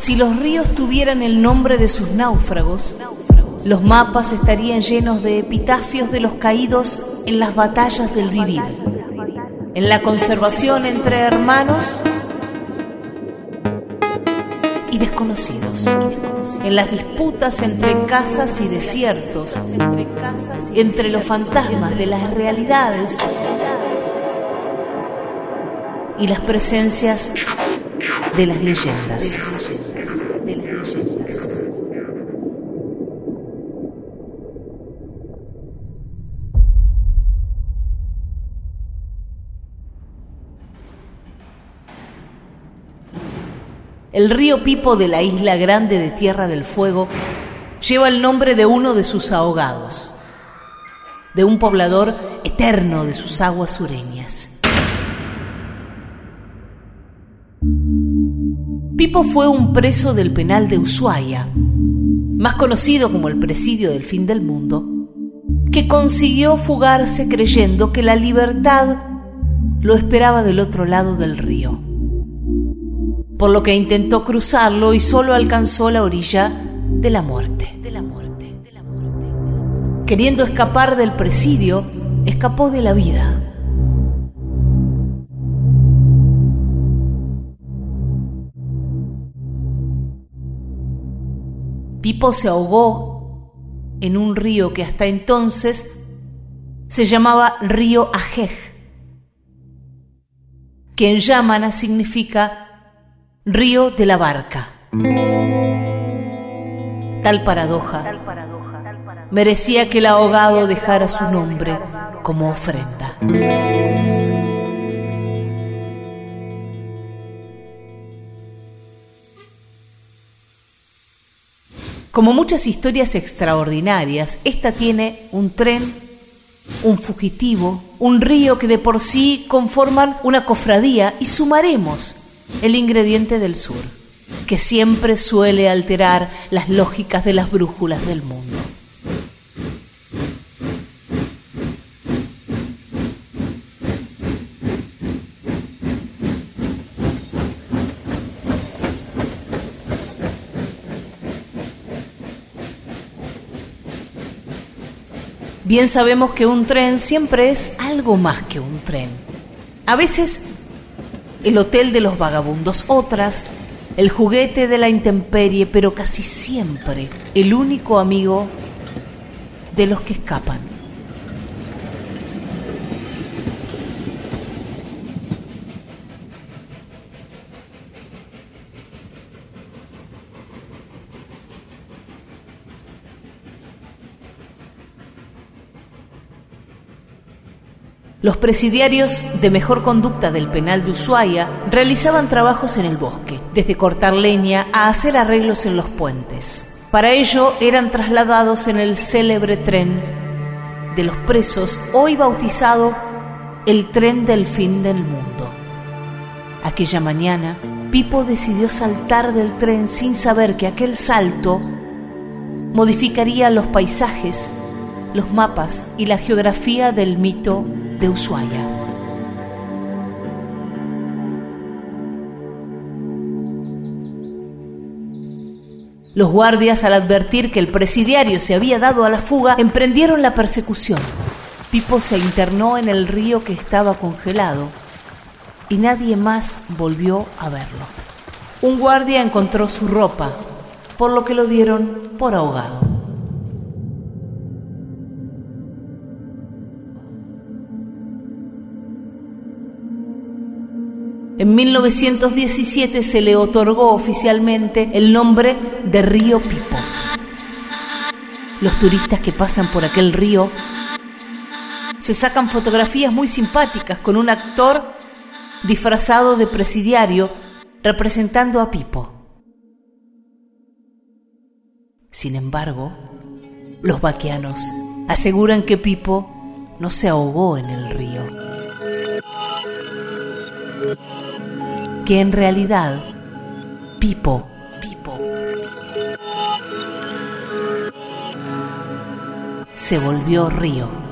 Si los ríos tuvieran el nombre de sus náufragos, los mapas estarían llenos de epitafios de los caídos en las batallas del vivir, en la conservación entre hermanos y desconocidos, en las disputas entre casas y desiertos, entre los fantasmas de las realidades y las presencias de las leyendas. El río Pipo de la isla grande de Tierra del Fuego lleva el nombre de uno de sus ahogados, de un poblador eterno de sus aguas sureñas. Pipo fue un preso del penal de Ushuaia, más conocido como el presidio del fin del mundo, que consiguió fugarse creyendo que la libertad lo esperaba del otro lado del río por lo que intentó cruzarlo y solo alcanzó la orilla de la muerte. Queriendo escapar del presidio, escapó de la vida. Pipo se ahogó en un río que hasta entonces se llamaba río Ajej, que en yamana significa Río de la Barca. Tal paradoja merecía que el ahogado dejara su nombre como ofrenda. Como muchas historias extraordinarias, esta tiene un tren, un fugitivo, un río que de por sí conforman una cofradía y sumaremos el ingrediente del sur, que siempre suele alterar las lógicas de las brújulas del mundo. Bien sabemos que un tren siempre es algo más que un tren. A veces el hotel de los vagabundos, otras, el juguete de la intemperie, pero casi siempre el único amigo de los que escapan. Los presidiarios de mejor conducta del penal de Ushuaia realizaban trabajos en el bosque, desde cortar leña a hacer arreglos en los puentes. Para ello eran trasladados en el célebre tren de los presos, hoy bautizado el tren del fin del mundo. Aquella mañana, Pipo decidió saltar del tren sin saber que aquel salto modificaría los paisajes, los mapas y la geografía del mito de Ushuaia. Los guardias, al advertir que el presidiario se había dado a la fuga, emprendieron la persecución. Pipo se internó en el río que estaba congelado y nadie más volvió a verlo. Un guardia encontró su ropa, por lo que lo dieron por ahogado. En 1917 se le otorgó oficialmente el nombre de Río Pipo. Los turistas que pasan por aquel río se sacan fotografías muy simpáticas con un actor disfrazado de presidiario representando a Pipo. Sin embargo, los vaquianos aseguran que Pipo no se ahogó en el río que en realidad Pipo, Pipo, se volvió río.